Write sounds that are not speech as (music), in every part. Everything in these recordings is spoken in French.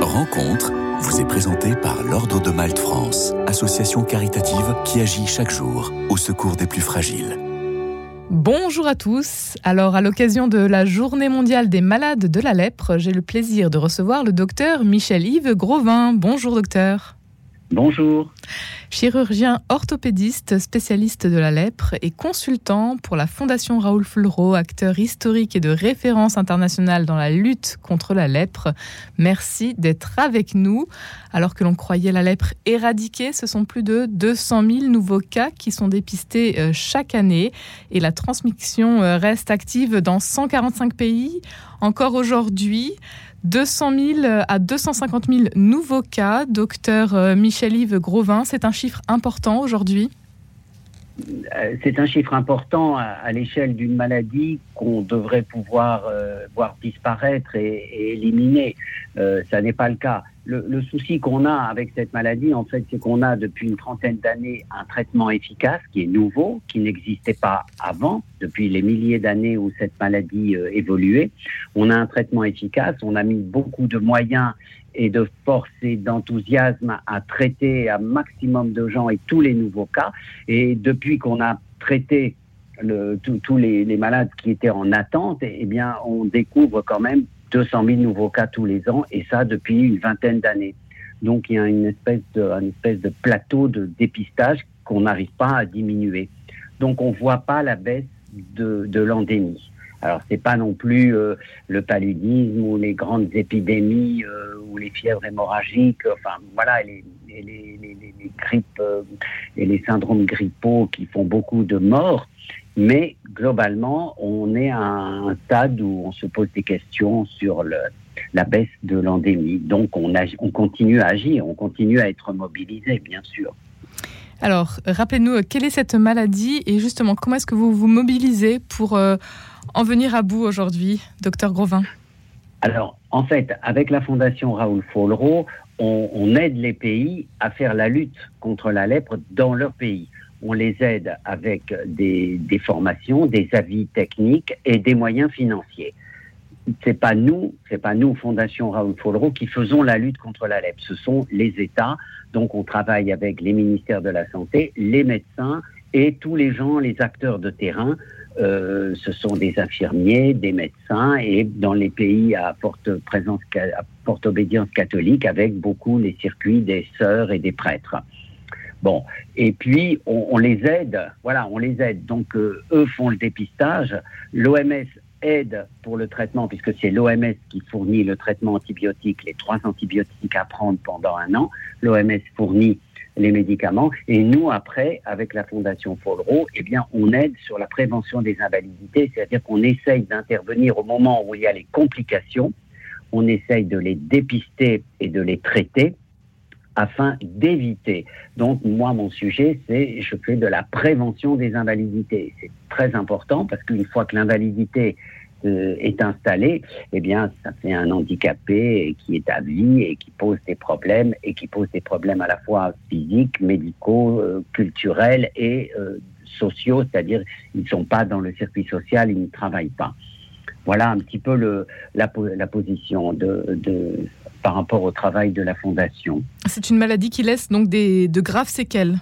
Rencontre vous est présentée par l'Ordre de Malte France, association caritative qui agit chaque jour au secours des plus fragiles. Bonjour à tous. Alors, à l'occasion de la Journée mondiale des malades de la lèpre, j'ai le plaisir de recevoir le docteur Michel-Yves Grovin. Bonjour, docteur. Bonjour. Chirurgien orthopédiste, spécialiste de la lèpre et consultant pour la Fondation Raoul Fulro, acteur historique et de référence internationale dans la lutte contre la lèpre. Merci d'être avec nous. Alors que l'on croyait la lèpre éradiquée, ce sont plus de 200 000 nouveaux cas qui sont dépistés euh, chaque année et la transmission euh, reste active dans 145 pays encore aujourd'hui. 200 000 à 250 000 nouveaux cas. Docteur euh, Michel-Yves Grovin, c'est un chiffre important aujourd'hui? Euh, c'est un chiffre important à, l'échelle d'une maladie qu'on devrait pouvoir euh, voir disparaître et, éliminer. ça n'est pas le cas le, souci qu'on a avec cette maladie, en fait, c'est qu'on a depuis une trentaine d'années un traitement efficace qui est nouveau, qui n'existait pas avant, depuis les milliers d'années où cette maladie euh, évoluait. On a un traitement efficace, on a mis beaucoup de moyens et de force et d'enthousiasme à traiter un maximum de gens et tous les nouveaux cas. Et depuis qu'on a traité tous les, les, malades qui étaient en attente, eh bien, on découvre quand même 200 000 nouveaux cas tous les ans, et ça depuis une vingtaine d'années. Donc il y a une espèce de, espèce de plateau de dépistage qu'on n'arrive pas à diminuer. Donc on ne voit pas la baisse de, de l'endémie. Alors c'est pas non plus euh, le paludisme ou les grandes épidémies euh, ou les fièvres hémorragiques, enfin voilà, les, les, les, grippes euh, et les syndromes grippaux qui font beaucoup de morts. Mais globalement, on est à un stade où on se pose des questions sur le, la baisse de l'endémie. Donc on, on continue à agir, on continue à être mobilisé, bien sûr. Alors, rappelez-nous, quelle est cette maladie et justement, comment est-ce que vous vous mobilisez pour euh, en venir à bout aujourd'hui, docteur Grovin? Alors, en fait, avec la Fondation Raoul Follereau, on, on aide les pays à faire la lutte contre la lèpre dans leur pays on les aide avec des, formations, des avis techniques et des moyens financiers. C'est pas nous, c'est pas nous, Fondation Raoul Follereau, qui faisons la lutte contre la lèpre. Ce sont les États. Donc, on travaille avec les ministères de la Santé, les médecins et tous les gens, les acteurs de terrain. Euh, ce sont des infirmiers, des médecins et dans les pays à forte présence, à forte obédience catholique, avec beaucoup les circuits des sœurs et des prêtres. Bon, et puis on, les aide, voilà, on les aide. Donc euh, eux font le dépistage, l'OMS aide pour le traitement, puisque c'est l'OMS qui fournit le traitement antibiotique, les trois antibiotiques à prendre pendant un an. L'OMS fournit les médicaments. Et nous, après, avec la Fondation Follereau, eh bien, on aide sur la prévention des invalidités, c'est-à-dire qu'on essaye d'intervenir au moment où il y a les complications, on essaye de les dépister et de les traiter afin d'éviter. Donc moi, mon sujet, c'est je fais de la prévention des invalidités. C'est très important parce qu'une fois que l'invalidité euh, est installée, eh bien, ça fait un handicapé qui est à vie et qui pose des problèmes et qui pose des problèmes à la fois physiques, médicaux, euh, culturels et euh, sociaux, c'est-à-dire ils ne sont pas dans le circuit social, ils ne travaillent pas. Voilà un petit peu le, la, la position de, de, par rapport au travail de la Fondation. C'est une maladie qui laisse donc des, de graves séquelles.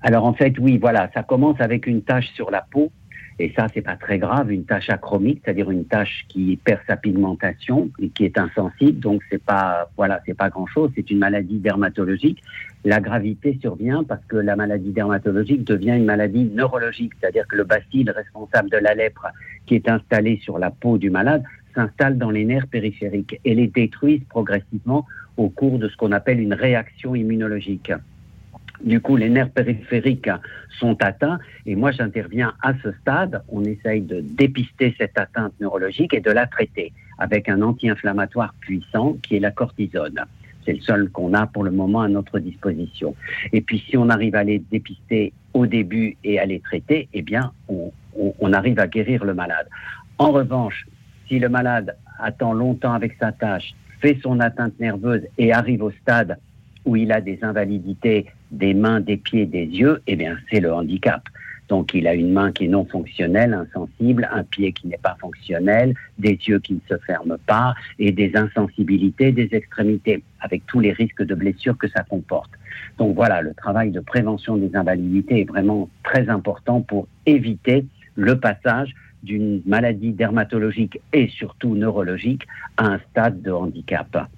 Alors en fait, oui, voilà, ça commence avec une tache sur la peau et ça, c'est pas très grave, une tâche achromique, c'est-à-dire une tâche qui perd sa pigmentation et qui est insensible. Donc, c'est pas, voilà, c'est pas grand-chose. C'est une maladie dermatologique. La gravité survient parce que la maladie dermatologique devient une maladie neurologique, c'est-à-dire que le bacille responsable de la lèpre qui est installé sur la peau du malade s'installe dans les nerfs périphériques et les détruisent progressivement au cours de ce qu'on appelle une réaction immunologique. Du coup, les nerfs périphériques sont atteints et moi j'interviens à ce stade. On essaye de dépister cette atteinte neurologique et de la traiter avec un anti-inflammatoire puissant qui est la cortisone. C'est le seul qu'on a pour le moment à notre disposition. Et puis si on arrive à les dépister au début et à les traiter, eh bien on, arrive à guérir le malade. En revanche, si le malade attend longtemps avec sa tâche, fait son atteinte nerveuse et arrive au stade où il a des invalidités des mains, des pieds, des yeux, eh bien, c'est le handicap. Donc il a une main qui est non fonctionnelle, insensible, un pied qui n'est pas fonctionnel, des yeux qui ne se ferment pas et des insensibilités des extrémités, avec tous les risques de blessures que ça comporte. Donc voilà, le travail de prévention des invalidités est vraiment très important pour éviter le passage d'une maladie dermatologique et surtout neurologique à un stade de handicap.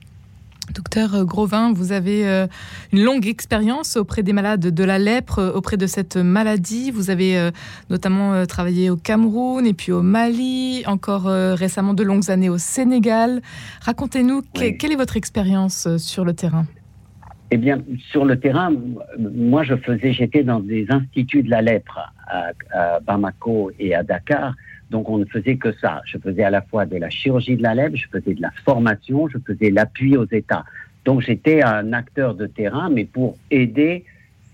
Docteur Grovin, vous avez euh, une longue expérience auprès des malades de la lèpre, euh, auprès de cette maladie. Vous avez euh, notamment travaillé au Cameroun et puis au Mali, encore récemment de longues années au Sénégal. Racontez-nous, quelle est votre expérience sur le terrain eh bien, sur le terrain, moi, je faisais, j'étais dans des instituts de la lèpre à Bamako et à Dakar, donc on ne faisait que ça. Je faisais à la fois de la chirurgie de la lèvre, je faisais de la formation, je faisais l'appui aux États. Donc j'étais un acteur de terrain, mais pour aider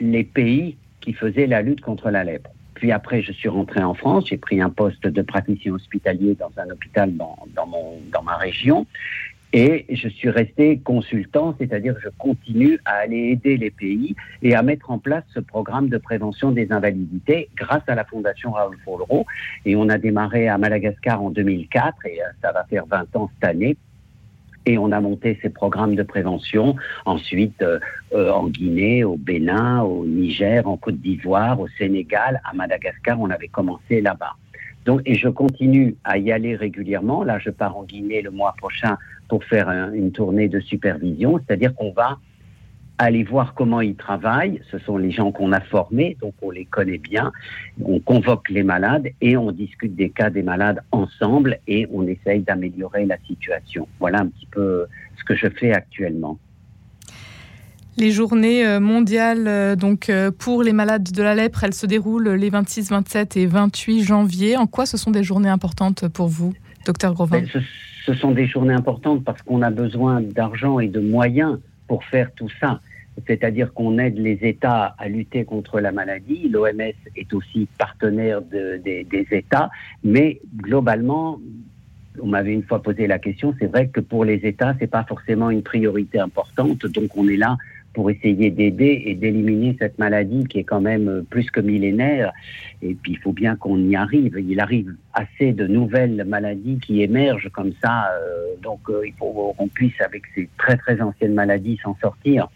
les pays qui faisaient la lutte contre la lèpre. Puis après, je suis rentré en France, j'ai pris un poste de praticien hospitalier dans un hôpital dans, dans, mon, dans ma région. Et je suis resté consultant, c'est-à-dire je continue à aller aider les pays et à mettre en place ce programme de prévention des invalidités grâce à la Fondation Raoul Follereau. Et on a démarré à Madagascar en 2004 et euh, ça va faire 20 ans cette année et on a monté ces programmes de prévention. Ensuite, euh, euh, en Guinée, au Bénin, au Niger, en Côte d'Ivoire, au Sénégal, à Madagascar, on avait commencé là-bas. Donc, et je continue à y aller régulièrement. Là, je pars en Guinée le mois prochain pour faire une tournée de supervision, c'est-à-dire qu'on va aller voir comment ils travaillent. Ce sont les gens qu'on a formés, donc on les connaît bien. On convoque les malades et on discute des cas des malades ensemble et on essaye d'améliorer la situation. Voilà un petit peu ce que je fais actuellement. Les journées euh, mondiales euh, donc euh, pour les malades de la lèpre, elles se déroulent les 26, 27 et 28 janvier. En quoi ce sont des journées importantes pour vous, docteur Grovin ben, ce sont des journées importantes parce qu'on a besoin d'argent et de moyens pour faire tout ça. C'est-à-dire qu'on aide les États à lutter contre la maladie. L'OMS est aussi partenaire des États, mais globalement, on m'avait une fois posé la question. C'est vrai que pour les États, c'est pas forcément une priorité importante. Donc, on est là pour essayer d'aider et d'éliminer cette maladie qui est quand même plus que millénaire. Et puis il faut bien qu'on y arrive. Il arrive assez de nouvelles maladies qui émergent comme ça. Euh, donc euh, il faut qu'on puisse avec ces très très anciennes maladies s'en sortir.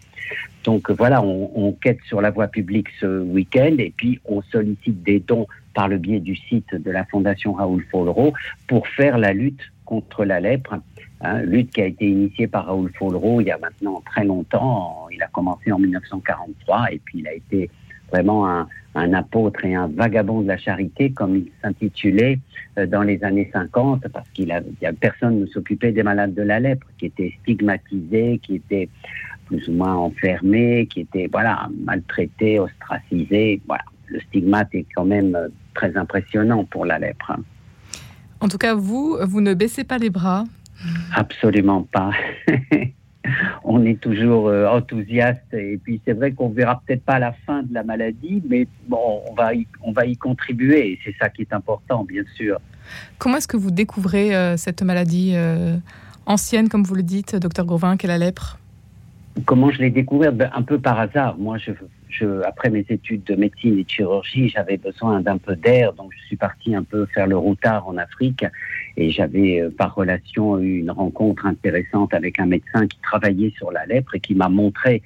Donc voilà, on, on, quête sur la voie publique ce week-end et puis on sollicite des dons par le biais du site de la Fondation Raoul Follereau pour faire la lutte contre la lèpre Hein, lutte qui a été initiée par Raoul Follereau il y a maintenant très longtemps. Il a commencé en 1943 et puis il a été vraiment un, apôtre et un vagabond de la charité, comme il s'intitulait euh, dans les années 50, parce qu'il a, a personne ne s'occupait des malades de la lèpre, qui étaient stigmatisés, qui étaient plus ou moins enfermés, qui étaient voilà maltraités, ostracisés. Le stigmate est quand même euh, très impressionnant pour la lèpre. En tout cas, vous, vous ne baissez pas les bras. Absolument pas. (laughs) on est toujours euh, enthousiaste et puis c'est vrai qu'on verra peut-être pas la fin de la maladie, mais bon, on va y, on va y contribuer et c'est ça qui est important, bien sûr. Comment est-ce que vous découvrez euh, cette maladie euh, ancienne, comme vous le dites, docteur Gauvin, qu'est la lèpre? Comment je l'ai découverte ben, Un peu par hasard. Moi, je, après mes études de médecine et de chirurgie, j'avais besoin d'un peu d'air, donc je suis parti un peu faire le routard en Afrique et j'avais euh, par relation eu une rencontre intéressante avec un médecin qui travaillait sur la lèpre et qui m'a montré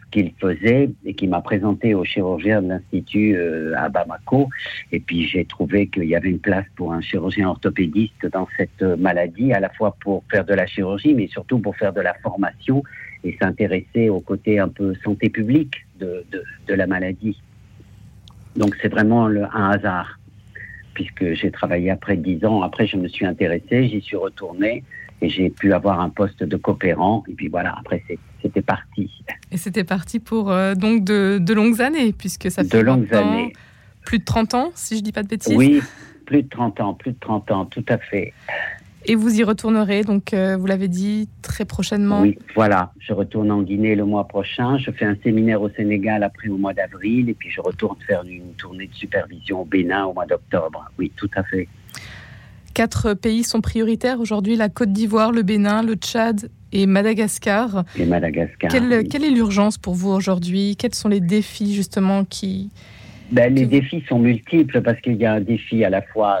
ce qu'il faisait et qui m'a présenté au chirurgien de l'Institut euh, à Bamako. Et puis j'ai trouvé qu'il y avait une place pour un chirurgien orthopédiste dans cette maladie, à la fois pour faire de la chirurgie, mais surtout pour faire de la formation et s'intéresser au côté un peu santé publique de, de, la maladie. Donc c'est vraiment le, un hasard, puisque j'ai travaillé après dix ans. Après, je me suis intéressé, j'y suis retourné et j'ai pu avoir un poste de coopérant. Et puis voilà, après, c'était parti. Et c'était parti pour euh, donc de, de, longues années, puisque ça fait de longues années. plus de 30 ans, si je dis pas de bêtises. Oui, plus de 30 ans, plus de 30 ans, tout à fait. Et vous y retournerez, donc euh, vous l'avez dit, très prochainement Oui, voilà. Je retourne en Guinée le mois prochain. Je fais un séminaire au Sénégal après au mois d'avril. Et puis je retourne faire une tournée de supervision au Bénin au mois d'octobre. Oui, tout à fait. Quatre pays sont prioritaires aujourd'hui la Côte d'Ivoire, le Bénin, le Tchad et Madagascar. Et Madagascar. Quelle, quelle est l'urgence pour vous aujourd'hui? Quels sont les défis justement qui, ben, Les défis sont multiples parce qu'il y a un défi à la fois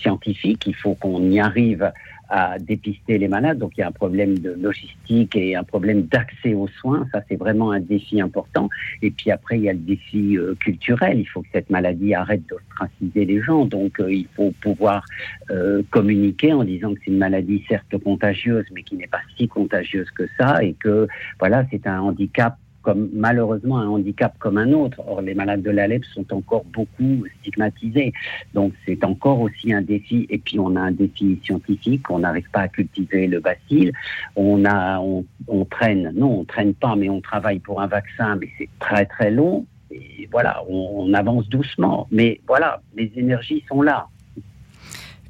scientifique, il faut qu'on y arrive à dépister les malades. Donc il y a un problème de logistique et un problème d'accès aux soins. Ça, c'est vraiment un défi important. Et puis après, il y a le défi euh, culturel. Il faut que cette maladie arrête d'ostraciser les gens. Donc euh, il faut pouvoir euh, communiquer en disant que c'est une maladie certes contagieuse, mais qui n'est pas si contagieuse que ça et que voilà, c'est un handicap comme malheureusement un handicap comme un autre. Or, les malades de la lèpre sont encore beaucoup stigmatisés. Donc, c'est encore aussi un défi. Et puis, on a un défi scientifique. On n'arrive pas à cultiver le bacille. On a, on, traîne. Non, on traîne pas, mais on travaille pour un vaccin, mais c'est très très long. Et voilà, on, avance doucement. Mais voilà, les énergies sont là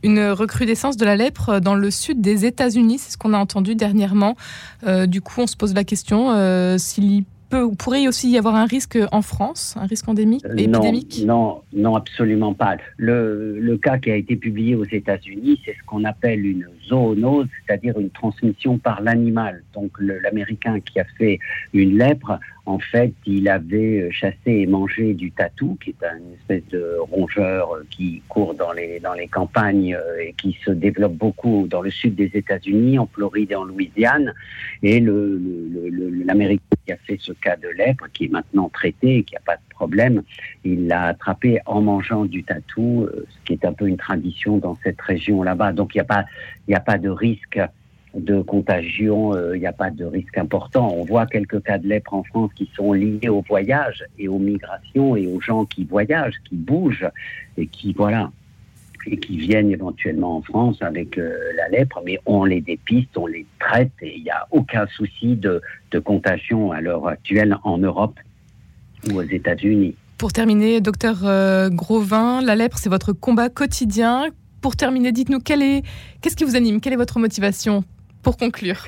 une recrudescence de la lèpre dans le sud des États-Unis, c'est ce qu'on a entendu dernièrement. Euh, du coup, on se pose la question euh, s'il pourrait aussi y avoir un risque en France, un risque endémique, euh, épidémique? Non, non, absolument pas. Le, le, cas qui a été publié aux États-Unis, c'est ce qu'on appelle une zoonose, c'est-à-dire une transmission par l'animal. Donc l'Américain qui a fait une lèpre en fait, il avait chassé et mangé du tatou, qui est une espèce de rongeur qui court dans les, dans les campagnes euh, et qui se développe beaucoup dans le sud des États-Unis, en Floride et en Louisiane. Et l'Américain qui a fait ce cas de lèpre, qui est maintenant traité et qui n'a pas de problème, il l'a attrapé en mangeant du tatou, ce qui est un peu une tradition dans cette région là-bas. Donc il n'y a, pas, de risque de contagion, il euh, n'y a pas de risque important. On voit quelques cas de lèpre en France qui sont liés au voyage et aux migrations et aux gens qui voyagent, qui bougent et qui, voilà, et qui viennent éventuellement en France avec euh, la lèpre, mais on les dépiste, on les traite et il n'y a aucun souci de, de contagion à l'heure actuelle en Europe ou aux États-Unis. Pour terminer, docteur euh, Grovin, la lèpre, c'est votre combat quotidien. Pour terminer, dites-nous qu'est-ce qui vous anime? Quelle est votre motivation? Pour conclure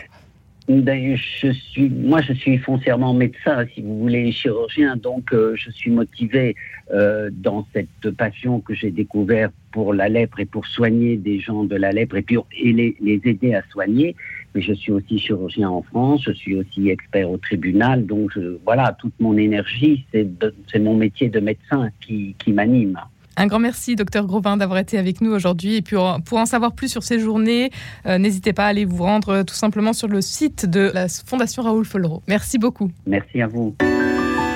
ben, je suis, moi, je suis foncièrement médecin, si vous voulez, chirurgien, donc euh, je suis motivé euh, dans cette passion que j'ai découverte pour la lèpre et pour soigner des gens de la lèpre et puis et les, les, aider à soigner. Mais je suis aussi chirurgien en France, je suis aussi expert au tribunal, donc je, voilà, toute mon énergie, c'est mon métier de médecin qui, qui m'anime. Un grand merci, docteur Grovin, d'avoir été avec nous aujourd'hui. Et puis, pour en savoir plus sur ces journées, euh, n'hésitez pas à aller vous rendre euh, tout simplement sur le site de la Fondation Raoul Follereau. Merci beaucoup. Merci à vous.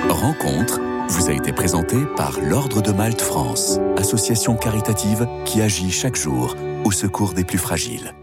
Rencontre vous a été présentée par l'Ordre de Malte France, association caritative qui agit chaque jour au secours des plus fragiles.